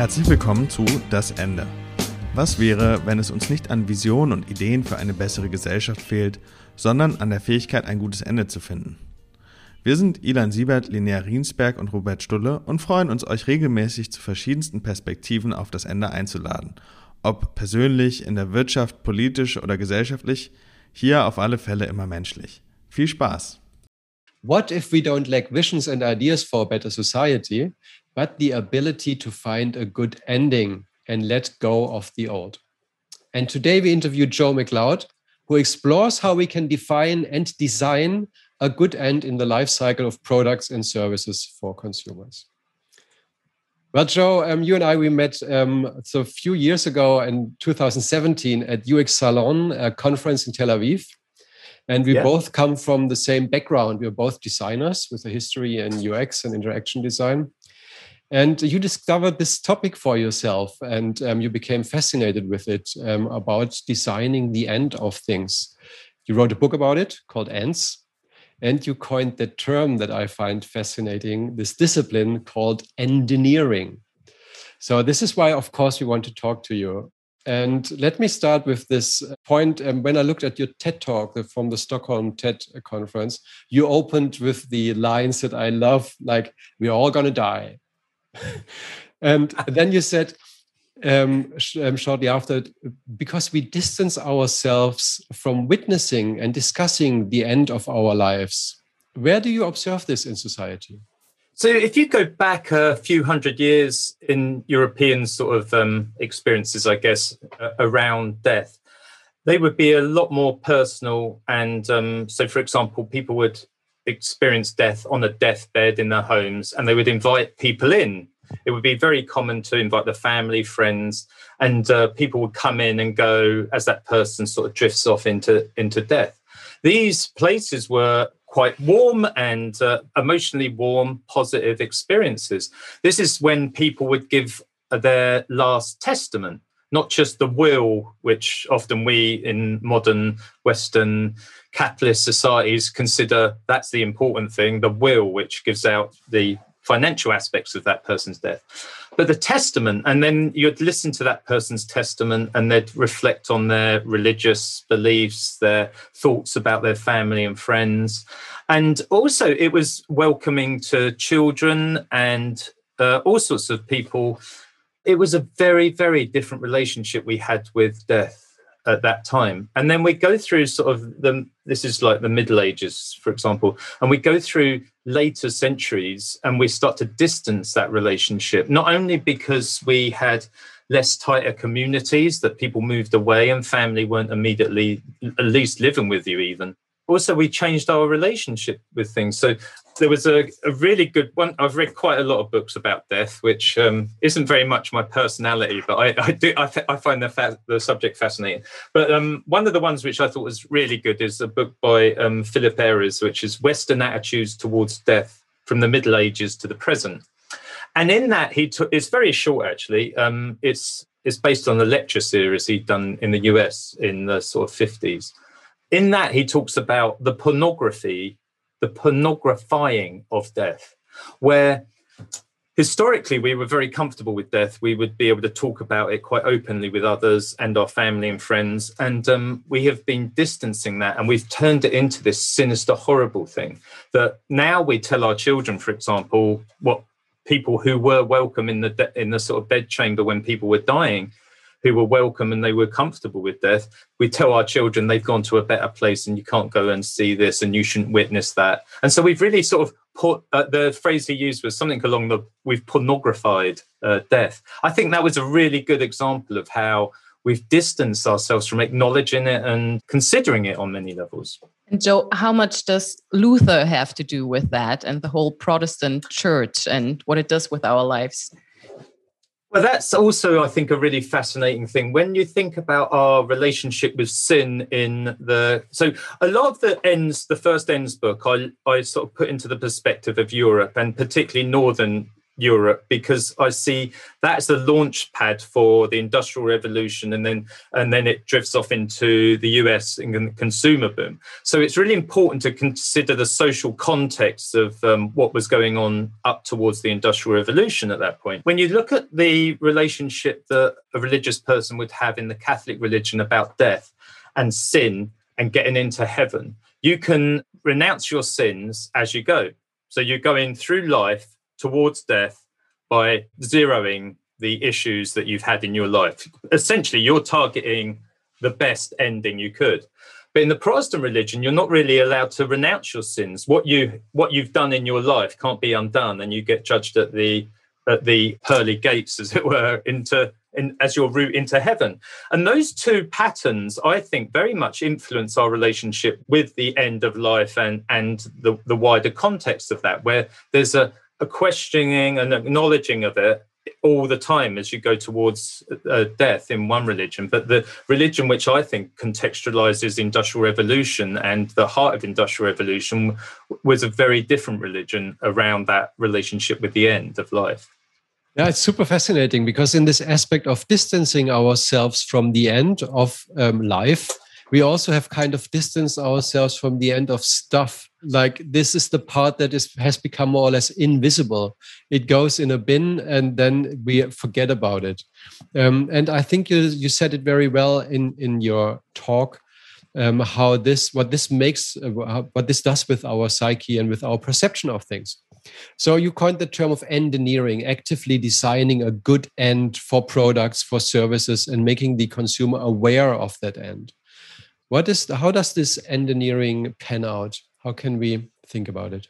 Herzlich willkommen zu Das Ende. Was wäre, wenn es uns nicht an Visionen und Ideen für eine bessere Gesellschaft fehlt, sondern an der Fähigkeit, ein gutes Ende zu finden? Wir sind Ilan Siebert, Linnea Riensberg und Robert Stulle und freuen uns, euch regelmäßig zu verschiedensten Perspektiven auf das Ende einzuladen. Ob persönlich, in der Wirtschaft, politisch oder gesellschaftlich, hier auf alle Fälle immer menschlich. Viel Spaß! What if we don't lack visions and ideas for a better society, but the ability to find a good ending and let go of the old? And today we interview Joe Macleod, who explores how we can define and design a good end in the life cycle of products and services for consumers. Well, Joe, um, you and I, we met um, so a few years ago in 2017 at UX Salon, a conference in Tel Aviv. And we yeah. both come from the same background. We're both designers with a history in UX and interaction design. And you discovered this topic for yourself and um, you became fascinated with it um, about designing the end of things. You wrote a book about it called Ends. And you coined the term that I find fascinating this discipline called endineering. So, this is why, of course, we want to talk to you. And let me start with this point. Um, when I looked at your TED talk from the Stockholm TED conference, you opened with the lines that I love, like, we're all going to die. And then you said, um, sh um, shortly after, because we distance ourselves from witnessing and discussing the end of our lives. Where do you observe this in society? So, if you go back a few hundred years in European sort of um, experiences, I guess, uh, around death, they would be a lot more personal. And um, so, for example, people would experience death on a deathbed in their homes and they would invite people in. It would be very common to invite the family, friends, and uh, people would come in and go as that person sort of drifts off into, into death. These places were quite warm and uh, emotionally warm, positive experiences. This is when people would give their last testament, not just the will, which often we in modern Western capitalist societies consider that's the important thing, the will, which gives out the financial aspects of that person's death. But the testament, and then you'd listen to that person's testament and they'd reflect on their religious beliefs, their thoughts about their family and friends. And also, it was welcoming to children and uh, all sorts of people. It was a very, very different relationship we had with death at that time. And then we go through sort of the this is like the Middle Ages, for example, and we go through later centuries and we start to distance that relationship, not only because we had less tighter communities that people moved away and family weren't immediately at least living with you even also we changed our relationship with things. So there was a, a really good one. I've read quite a lot of books about death which um, isn't very much my personality but i, I do I, I find the, fa- the subject fascinating. But um, one of the ones which i thought was really good is a book by um, philip Ariès which is western attitudes towards death from the middle ages to the present. And in that he took it's very short actually. Um, it's it's based on the lecture series he'd done in the us in the sort of 50s in that he talks about the pornography, the pornographying of death, where historically we were very comfortable with death. We would be able to talk about it quite openly with others and our family and friends. And um, we have been distancing that and we've turned it into this sinister, horrible thing that now we tell our children, for example, what people who were welcome in the de- in the sort of bedchamber when people were dying who were welcome and they were comfortable with death, we tell our children they've gone to a better place and you can't go and see this and you shouldn't witness that. And so we've really sort of put uh, the phrase he used was something along the we've pornographied uh, death. I think that was a really good example of how we've distanced ourselves from acknowledging it and considering it on many levels. And Joe, how much does Luther have to do with that and the whole Protestant church and what it does with our lives? Well, that's also, I think, a really fascinating thing. When you think about our relationship with sin in the so a lot of the ends, the first ends book, I I sort of put into the perspective of Europe and particularly northern Europe because I see that's the launch pad for the industrial revolution and then and then it drifts off into the US and the consumer boom. So it's really important to consider the social context of um, what was going on up towards the industrial revolution at that point. When you look at the relationship that a religious person would have in the Catholic religion about death and sin and getting into heaven, you can renounce your sins as you go. So you're going through life towards death by zeroing the issues that you've had in your life. Essentially, you're targeting the best ending you could. But in the Protestant religion, you're not really allowed to renounce your sins. What you what you've done in your life can't be undone, and you get judged at the at the pearly gates, as it were, into in, as your route into heaven. And those two patterns, I think, very much influence our relationship with the end of life and and the, the wider context of that, where there's a, a questioning and acknowledging of it all the time as you go towards uh, death in one religion. But the religion which i think contextualizes industrial revolution and the heart of industrial revolution was a very different religion around that relationship with the end of life. Yeah, it's super fascinating because in this aspect of distancing ourselves from the end of um, life, we also have kind of distanced ourselves from the end of stuff. Like this is the part that is has become more or less invisible. It goes in a bin and then we forget about it. Um, and I think you you said it very well in in your talk. Um, how this what this makes uh, what this does with our psyche and with our perception of things so you coined the term of endineering, actively designing a good end for products, for services, and making the consumer aware of that end. What is how does this endineering pan out? How can we think about it?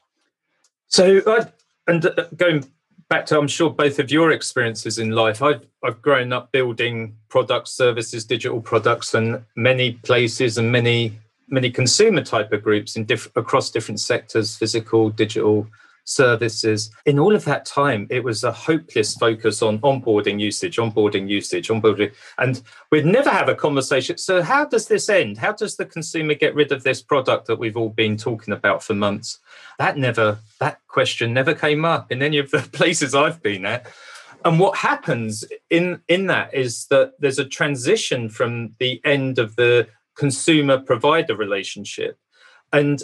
So, uh, and uh, going back to, I'm sure both of your experiences in life. I've I've grown up building products, services, digital products, and many places and many many consumer type of groups in diff- across different sectors, physical, digital, services. In all of that time, it was a hopeless focus on onboarding usage, onboarding usage, onboarding. And we'd never have a conversation. So, how does this end? How does the consumer get rid of this product that we've all been talking about for months? That never, that question never came up in any of the places I've been at. And what happens in, in that is that there's a transition from the end of the consumer provider relationship. And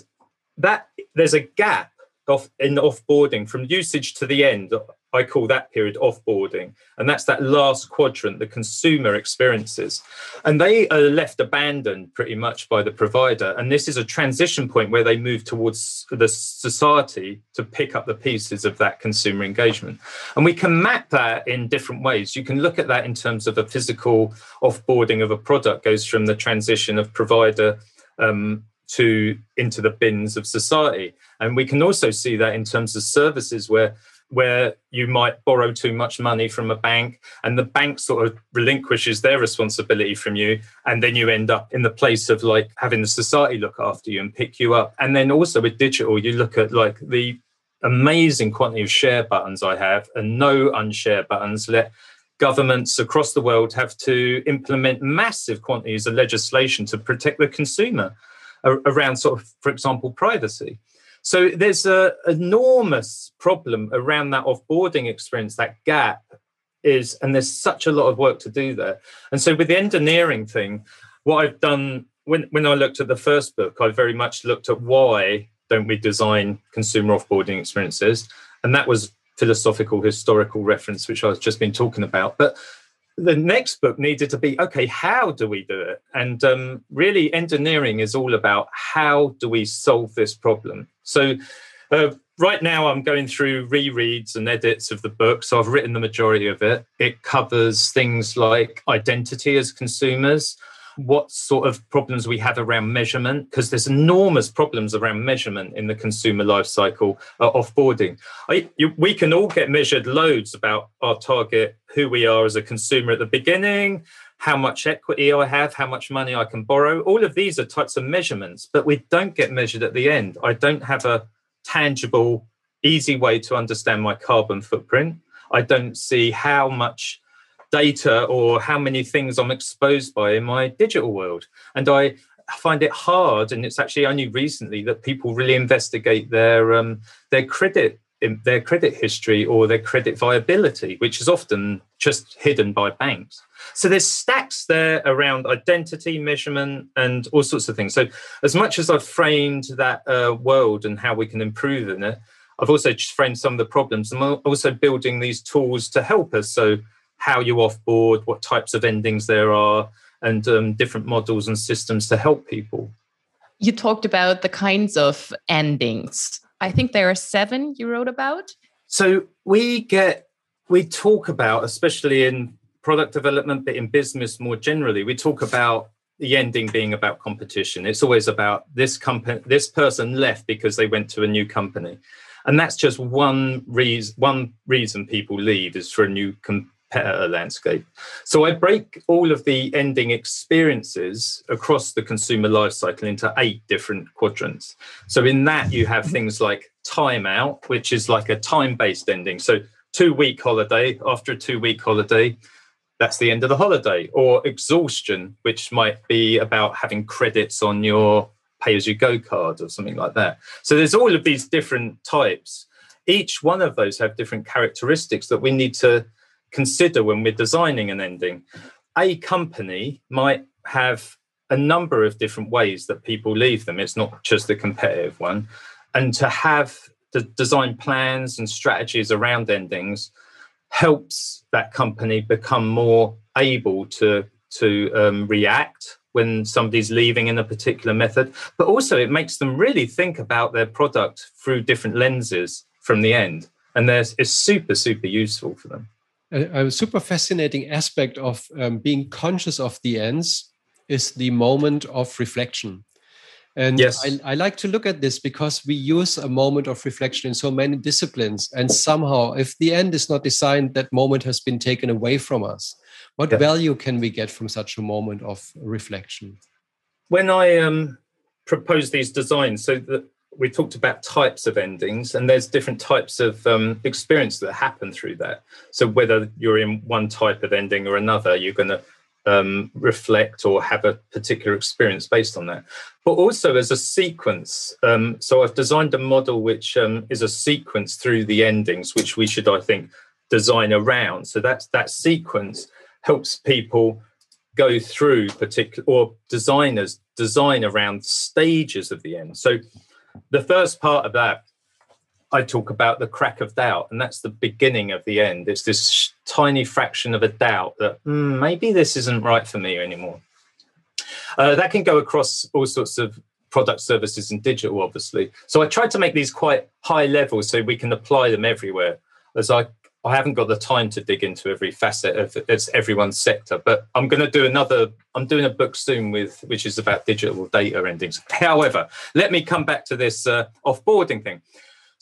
that there's a gap off in offboarding. From usage to the end i call that period offboarding. And that's that last quadrant the consumer experiences. And they are left abandoned pretty much by the provider. And this is a transition point where they move towards the society to pick up the pieces of that consumer engagement. And we can map that in different ways. You can look at that in terms of a physical offboarding of a product goes from the transition of provider um, to into the bins of society. And we can also see that in terms of services where where you might borrow too much money from a bank and the bank sort of relinquishes their responsibility from you. And then you end up in the place of like having the society look after you and pick you up. And then also with digital you look at like the amazing quantity of share buttons i have and no unshare buttons. Let governments across the world have to implement massive quantities of legislation to protect the consumer around sort of, for example, privacy. So there's an enormous problem around that offboarding experience, that gap is, and there's such a lot of work to do there. And so with the endineering thing, what I've done when, when I looked at the first book, I very much looked at why don't we design consumer offboarding experiences? And that was philosophical historical reference, which I've just been talking about. But the next book needed to be okay how do we do it? And um, really endineering is all about how do we solve this problem? So uh, right now i'm going through rereads and edits of the book so i've written the majority of it. It covers things like identity as consumers what sort of problems we have around measurement because there's enormous problems around measurement in the consumer life cycle uh, offboarding. I, you, we can all get measured loads about our target who we are as a consumer at the beginning how much equity i have how much money i can borrow. All of these are types of measurements but we don't get measured at the end. I don't have a tangible easy way to understand my carbon footprint. I don't see how much data or how many things I'm exposed by in my digital world. And I find it hard, and it's actually only recently that people really investigate their um, their credit their credit history or their credit viability, which is often just hidden by banks. So there's stacks there around identity measurement and all sorts of things. So as much as I've framed that uh, world and how we can improve in it, I've also framed some of the problems. I'm also building these tools to help us. So how you offboard, what types of endings there are, and um, different models and systems to help people. You talked about the kinds of endings. I think there are seven you wrote about. So we get, we talk about, especially in product development, but in business more generally, we talk about the ending being about competition. It's always about this company, this person left because they went to a new company. And that's just one reason, one reason people leave is for a new com- competitor landscape. So I break all of the ending experiences across the consumer lifecycle into eight different quadrants. So in that you have things like timeout, which is like a time-based ending. So two week holiday, after a two week holiday, that's the end of the holiday. Or exhaustion, which might be about having credits on your pay as you go card or something like that. So there's all of these different types. Each one of those have different characteristics that we need to consider when we're designing an ending. A company might have a number of different ways that people leave them. It's not just the competitive one. And to have the design plans and strategies around endings helps that company become more able to, to um, react when somebody's leaving in a particular method. But also, it makes them really think about their product through different lenses from the end. And there's, it's super, super useful for them a, a super fascinating aspect of um, being conscious of the ends is the moment of reflection. And yes. I, I, like to look at this because we use a moment of reflection in so many disciplines. And somehow, if the end is not designed, that moment has been taken away from us. What yeah. value can we get from such a moment of reflection? When I um, propose these designs, so that we talked about types of endings and there's different types of um, experience that happen through that. So whether you're in one type of ending or another you're going to um, reflect or have a particular experience based on that. But also as a sequence um, so i've designed a model which um, is a sequence through the endings which we should i think design around. So that's that sequence helps people go through particular or designers design around stages of the end. So the first part of that, I talk about the crack of doubt, and that's the beginning of the end. It's this tiny fraction of a doubt that mm, maybe this isn't right for me anymore. Uh, that can go across all sorts of product services and digital, obviously. So I tried to make these quite high level so we can apply them everywhere. As I I haven't got the time to dig into every facet of it's everyone's sector, but I'm going to do another. I'm doing a book soon with which is about digital data endings. However, let me come back to this uh, offboarding thing.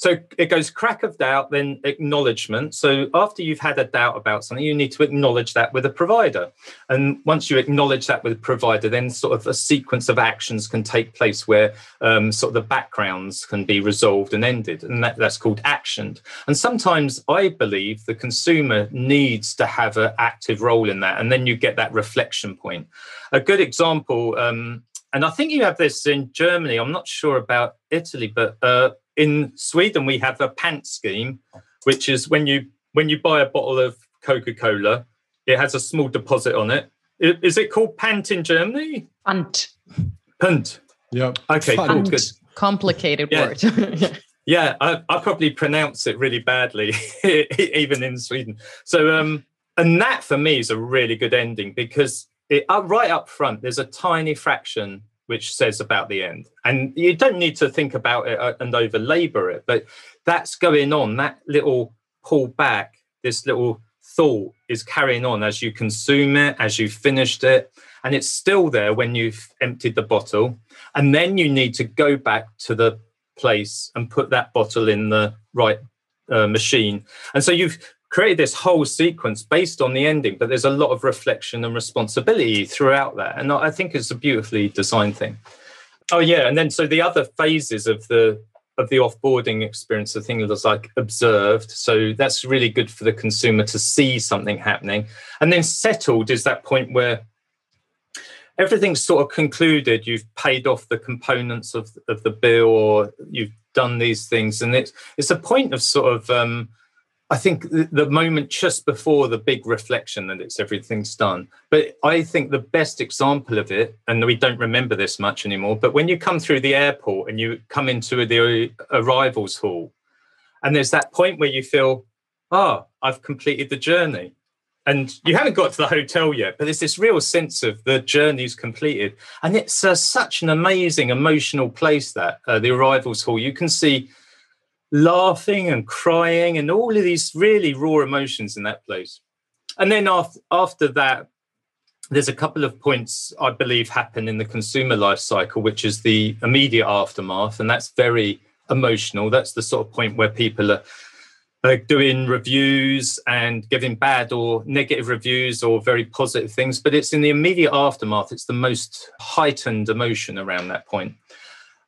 So it goes crack of doubt, then acknowledgement. So after you've had a doubt about something, you need to acknowledge that with a provider. And once you acknowledge that with a provider, then sort of a sequence of actions can take place where um, sort of the backgrounds can be resolved and ended. And that, that's called actioned. And sometimes I believe the consumer needs to have an active role in that. And then you get that reflection point. A good example, um, and I think you have this in Germany. I'm not sure about Italy, but uh, in Sweden we have a pant scheme, which is when you when you buy a bottle of Coca Cola, it has a small deposit on it. Is it called pant in Germany? Pant. Pant. Yeah. Okay. Cool. Good. Complicated yeah. word. yeah, I, I probably pronounce it really badly, even in Sweden. So, um, and that for me is a really good ending because it, uh, right up front, there's a tiny fraction which says about the end. And you don't need to think about it uh, and over labor it, but that's going on. That little pull back, this little thought is carrying on as you consume it, as you've finished it. And it's still there when you've emptied the bottle. And then you need to go back to the place and put that bottle in the right uh, machine. And so you've created this whole sequence based on the ending, but there's a lot of reflection and responsibility throughout that. And I think it's a beautifully designed thing. Oh yeah, and then so the other phases of the of the offboarding experience, the thing that's like observed. So that's really good for the consumer to see something happening. And then settled is that point where everything's sort of concluded. You've paid off the components of, of the bill or you've done these things, and it's it's a point of sort of um, I think the, moment just before the big reflection that it's everything's done. But I think the best example of it, and we don't remember this much anymore, but when you come through the airport and you come into the arrivals hall, and there's that point where you feel, oh, I've completed the journey. And you haven't got to the hotel yet, but there's this real sense of the journey's completed. And it's uh, such an amazing emotional place that uh, the arrivals hall. You can see laughing and crying and all of these really raw emotions in that place. And then after, after that, there's a couple of points I believe happen in the consumer life cycle, which is the immediate aftermath. And that's very emotional. That's the sort of point where people are, are doing reviews and giving bad or negative reviews or very positive things. But it's in the immediate aftermath, it's the most heightened emotion around that point.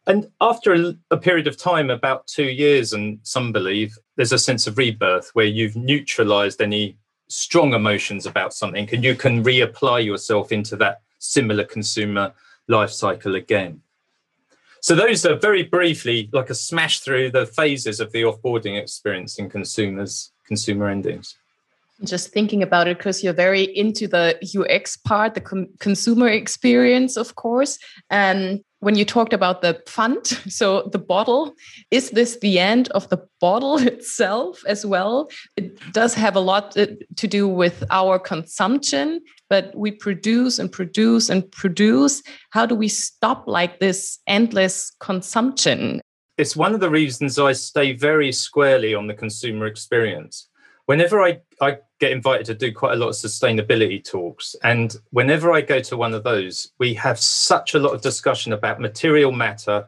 And after a, period of time, about two years, and some believe there's a sense of rebirth where you've neutralized any strong emotions about something and you can reapply yourself into that similar consumer life cycle again. So, those are very briefly like a smash through the phases of the offboarding experience in consumers, consumer endings just thinking about it because you're very into the UX part, the com- consumer experience, of course. And when you talked about the Pfand, so the bottle, is this the end of the bottle itself as well? It does have a lot uh, to do with our consumption, but we produce and produce and produce. How do we stop like this endless consumption? It's one of the reasons I stay very squarely on the consumer experience whenever I, I get invited to do quite a lot of sustainability talks, and whenever I go to one of those, we have such a lot of discussion about material matter,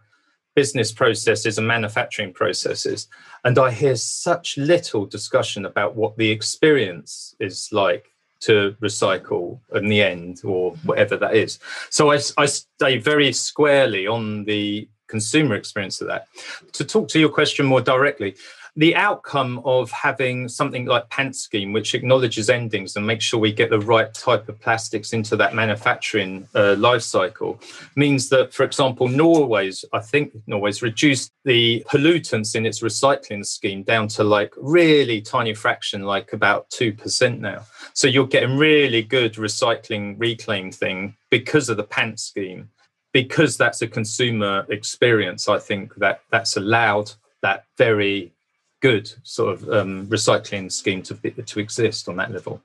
business processes, and manufacturing processes. And I hear such little discussion about what the experience is like to recycle in the end or whatever that is. So I, I stay very squarely on the consumer experience of that. To talk to your question more directly, the outcome of having something like Pant Scheme, which acknowledges endings and makes sure we get the right type of plastics into that manufacturing uh, life cycle, means that, for example, Norway's, I think Norway's reduced the pollutants in its recycling scheme down to like really tiny fraction, like about 2% now. So you're getting really good recycling reclaim thing because of the Pant Scheme. Because that's a consumer experience, I think that that's allowed that very good sort of um, recycling scheme to be, to exist on that level.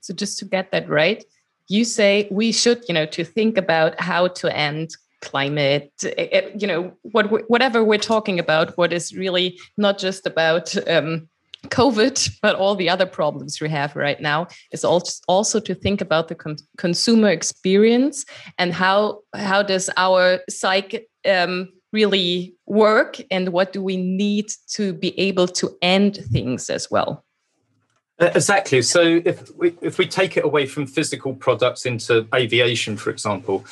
So just to get that right, you say we should, you know, to think about how to end climate, eh, eh, you know, what whatever we're talking about, what is really not just about um, COVID, but all the other problems we have right now is also also to think about the con consumer experience and how how does our psych um, really work and what do we need to be able to end things as well. Uh, exactly. So if we if we take it away from physical products into aviation for example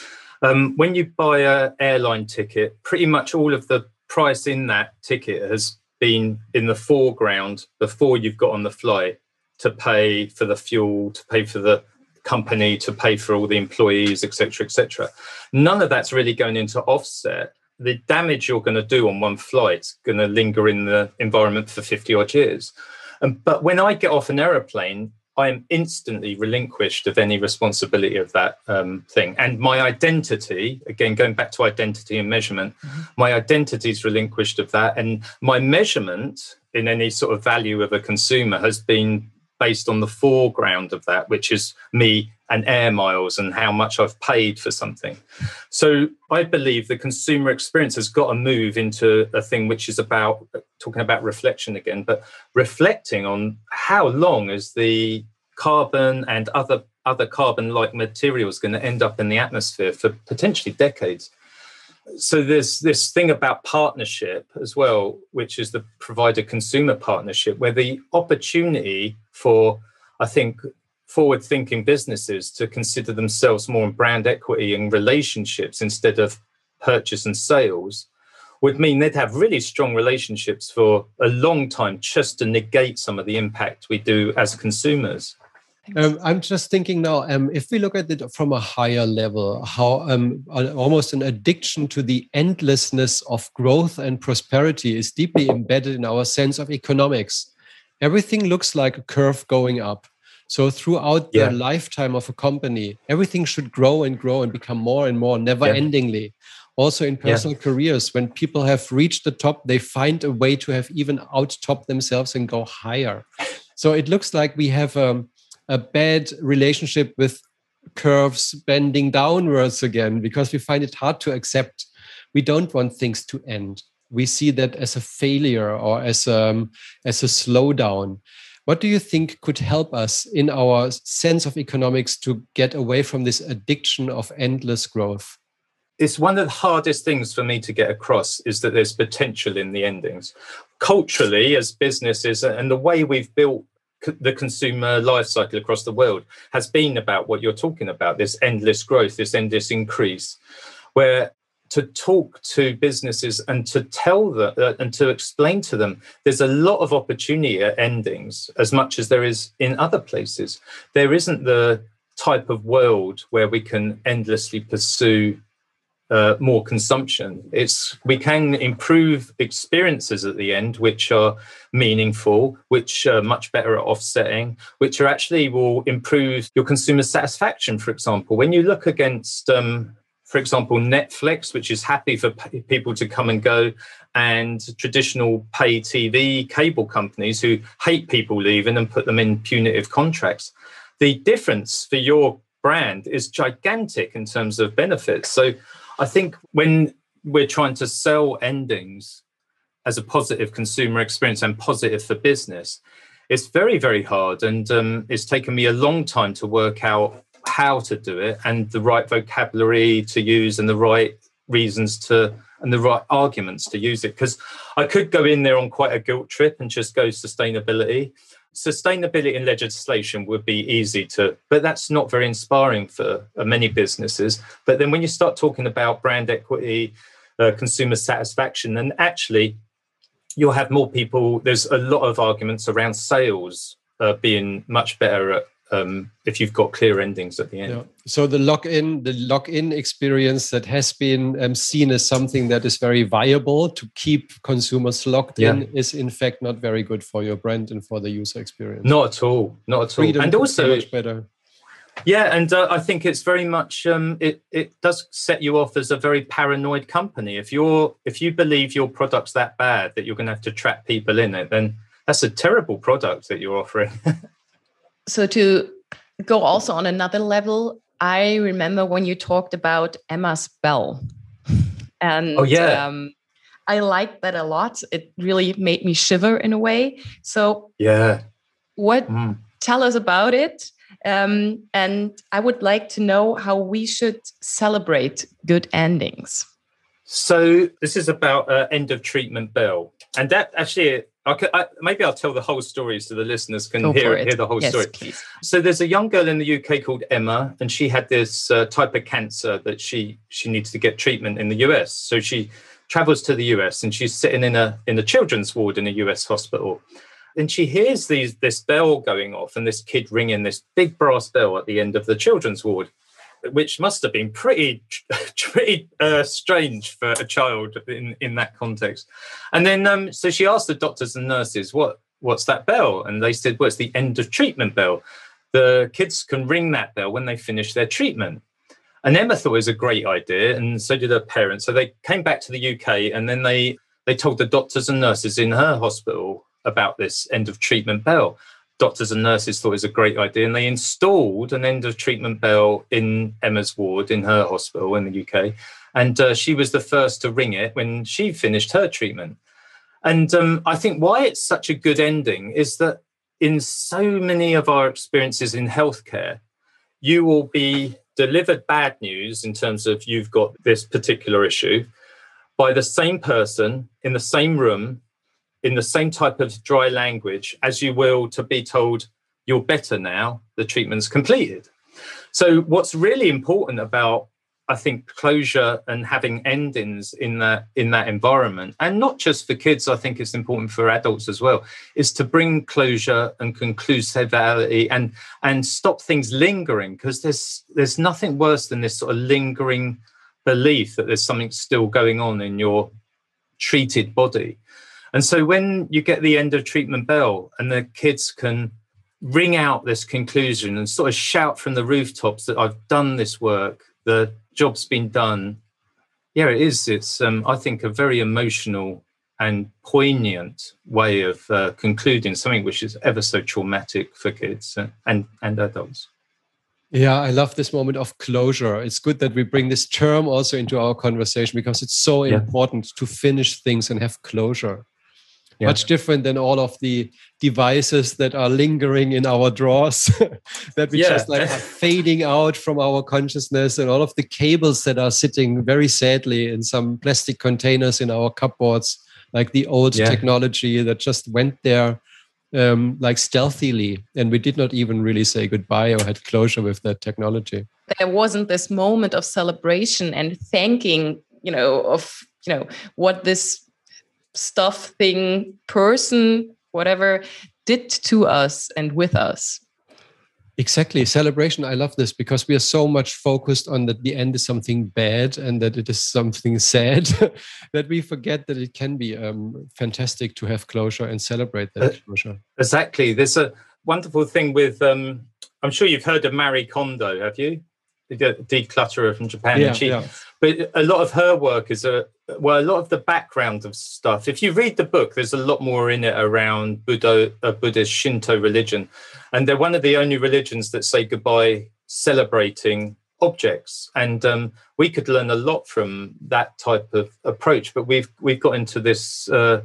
um, when you buy an airline ticket pretty much all of the price in that ticket has been in the foreground before you've got on the flight to pay for the fuel to pay for the company to pay for all the employees etc etc none of that's really going into offset the damage you're going to do on one flight is going to linger in the environment for 50 odd years. Um, but when I get off an aeroplane, I am instantly relinquished of any responsibility of that um, thing. And my identity, again, going back to identity and measurement, mm-hmm. my identity is relinquished of that. And my measurement in any sort of value of a consumer has been based on the foreground of that, which is me and air miles and how much I've paid for something. So I believe the consumer experience has got to move into a thing which is about uh, talking about reflection again, but reflecting on how long is the carbon and other other carbon like materials going to end up in the atmosphere for potentially decades. So there's this thing about partnership as well, which is the provider consumer partnership, where the opportunity for I think forward thinking businesses to consider themselves more in brand equity and relationships instead of purchase and sales would mean they'd have really strong relationships for a long time just to negate some of the impact we do as consumers. Um, I'm just thinking now, um, if we look at it from a higher level, how um, almost an addiction to the endlessness of growth and prosperity is deeply embedded in our sense of economics. Everything looks like a curve going up. So throughout yeah. the lifetime of a company, everything should grow and grow and become more and more, never yeah. endingly. Also in personal yeah. careers, when people have reached the top, they find a way to have even out top themselves and go higher. So it looks like we have um, a bad relationship with curves bending downwards again because we find it hard to accept. We don't want things to end. We see that as a failure or as a, um, as a slowdown. What do you think could help us in our sense of economics to get away from this addiction of endless growth? It's one of the hardest things for me to get across is that there's potential in the endings. Culturally, as businesses, and the way we've built the consumer life cycle across the world has been about what you're talking about this endless growth, this endless increase, where to talk to businesses and to tell them uh, and to explain to them there's a lot of opportunity at endings as much as there is in other places. There isn't the type of world where we can endlessly pursue uh, more consumption. It's we can improve experiences at the end, which are meaningful, which are much better at offsetting, which are actually will improve your consumer satisfaction. For example, when you look against, um, for example, Netflix, which is happy for people to come and go, and traditional pay TV cable companies who hate people leaving and put them in punitive contracts. The difference for your brand is gigantic in terms of benefits. So I think when we're trying to sell endings as a positive consumer experience and positive for business, it's very, very hard. And um, it's taken me a long time to work out how to do it and the right vocabulary to use and the right reasons to and the right arguments to use it. Because I could go in there on quite a guilt trip and just go sustainability sustainability and legislation would be easy to, but that's not very inspiring for uh, many businesses. But then when you start talking about brand equity, uh, consumer satisfaction, and actually you'll have more people. There's a lot of arguments around sales uh, being much better at um, if you've got clear endings at the end. Yeah. So the lock-in, the lock-in experience that has been um, seen as something that is very viable to keep consumers locked yeah. in is in fact not very good for your brand and for the user experience. Not at all. Not at all. Freedom and also much better. Yeah, and uh, I think it's very much um, it. It does set you off as a very paranoid company. If you're if you believe your product's that bad that you're going to have to trap people in it, then that's a terrible product that you're offering. so to go also on another level, I remember when you talked about Emma's bell. and oh yeah. Um, I liked that a lot. It really made me shiver in a way. So yeah, what? Mm. Tell us about it. Um, and I would like to know how we should celebrate good endings. So this is about uh, end of treatment bell, and that actually Okay, I, maybe I'll tell the whole story so the listeners can hear hear the whole yes, story. Please. So there's a young girl in the UK called Emma, and she had this uh, type of cancer that she she needs to get treatment in the US. So she travels to the US, and she's sitting in a in a children's ward in a US hospital, and she hears these this bell going off, and this kid ringing this big brass bell at the end of the children's ward, which must have been pretty pretty uh, strange for a child in in that context. And then um, so she asked the doctors and nurses, "What what's that bell?" And they said, "Well, it's the end of treatment bell. The kids can ring that bell when they finish their treatment." And Emma thought it was a great idea, and so did her parents. So they came back to the UK, and then they they told the doctors and nurses in her hospital about this end of treatment bell doctors and nurses thought it was a great idea, and they installed an end of treatment bell in Emma's ward in her hospital in the UK. And uh, she was the first to ring it when she finished her treatment. And um, I think why it's such a good ending is that in so many of our experiences in healthcare, you will be delivered bad news in terms of you've got this particular issue by the same person in the same room in the same type of dry language as you will to be told you're better now, the treatment's completed. So, what's really important about I think closure and having endings in that in that environment, and not just for kids. I think it's important for adults as well. Is to bring closure and conclusivity and and stop things lingering because there's there's nothing worse than this sort of lingering belief that there's something still going on in your treated body. And so when you get the end of treatment bell and the kids can ring out this conclusion and sort of shout from the rooftops that I've done this work, the job's been done. Yeah, it is. It's, um, I think, a very emotional and poignant way of uh, concluding something which is ever so traumatic for kids and, and, and adults. Yeah, I love this moment of closure. It's good that we bring this term also into our conversation because it's so yeah. important to finish things and have closure yeah. much different than all of the devices that are lingering in our drawers that we yeah. just like are fading out from our consciousness and all of the cables that are sitting very sadly in some plastic containers in our cupboards like the old yeah. technology that just went there um, like stealthily and we did not even really say goodbye or had closure with that technology there wasn't this moment of celebration and thanking you know of you know what this stuff thing person whatever did to us and with us. Exactly. Celebration i love this because we are so much focused on that the end is something bad and that it is something sad that we forget that it can be um, fantastic to have closure and celebrate that uh, closure. exactly. There's a wonderful thing with um, i'm sure you've heard of marie kondo have you? The declutterer from japan. Yeah, she, yeah. But a lot of her work is a well, a lot of the background of stuff. If you read the book, there's a lot more in it around Buddha, uh, Buddhist Shinto religion, and they're one of the only religions that say goodbye celebrating objects. And um, we could learn a lot from that type of approach. But we've we've got into this uh,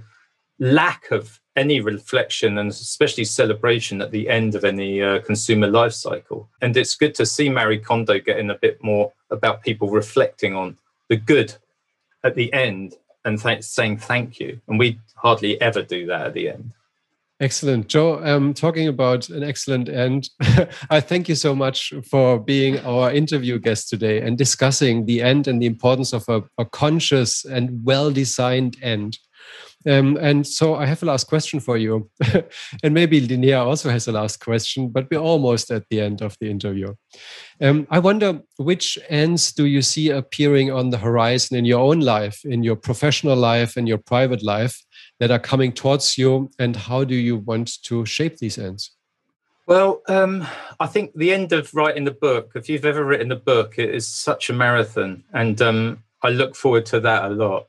lack of any reflection and especially celebration at the end of any uh, consumer life cycle. And it's good to see Marie Kondo getting a bit more about people reflecting on the good at the end and th- saying thank you. And we hardly ever do that at the end. Excellent. Joe, um, talking about an excellent end, I thank you so much for being our interview guest today and discussing the end and the importance of a, a conscious and well designed end. Um, and so I have a last question for you. and maybe Linnea also has a last question, but we're almost at the end of the interview. Um, I wonder which ends do you see appearing on the horizon in your own life, in your professional life, and your private life that are coming towards you, and how do you want to shape these ends? Well, um, I think the end of writing the book, if you've ever written a book, it is such a marathon. And um, I look forward to that a lot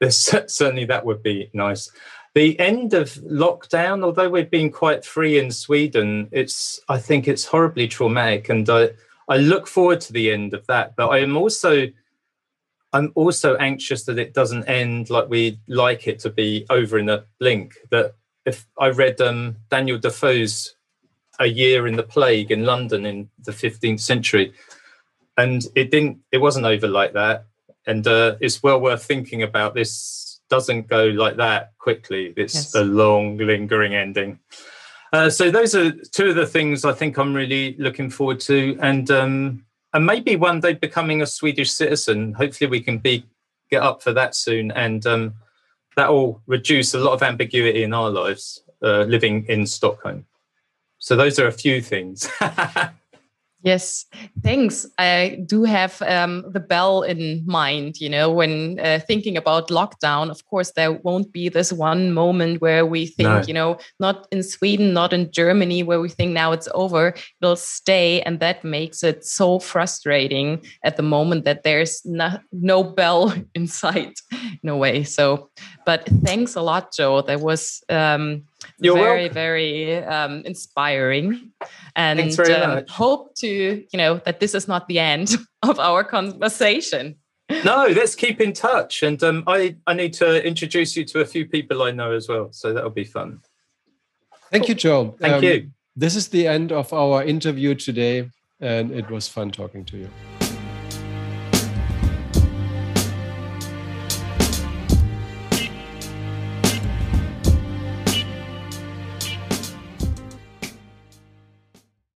certainly that would be nice. The end of lockdown, although we've been quite free in Sweden, it's I think it's horribly traumatic, and I I look forward to the end of that. But I am also I'm also anxious that it doesn't end like we like it to be over in a blink. That if I read um, Daniel Defoe's A Year in the Plague in London in the 15th century, and it didn't, it wasn't over like that and uh, it's well worth thinking about. This doesn't go like that quickly. It's yes. a long, lingering ending. Uh, so those are two of the things I think I'm really looking forward to, and um, and maybe one day becoming a Swedish citizen. Hopefully, we can be get up for that soon, and um, that will reduce a lot of ambiguity in our lives uh, living in Stockholm. So those are a few things. Yes, thanks. I do have um, the bell in mind. You know, when uh, thinking about lockdown, of course, there won't be this one moment where we think, no. you know, not in Sweden, not in Germany, where we think now it's over. It'll stay. And that makes it so frustrating at the moment that there's no, no bell in sight in a way. So, but thanks a lot, Joe. That was um, You're very, welcome. very um, inspiring. And um, hope to you know that this is not the end of our conversation. No let's keep in touch. And um, i i need to introduce you to a few people i know as well. So that'll be fun. Thank cool. you joe thank um, you. this is the end of our interview today. And it was fun talking to you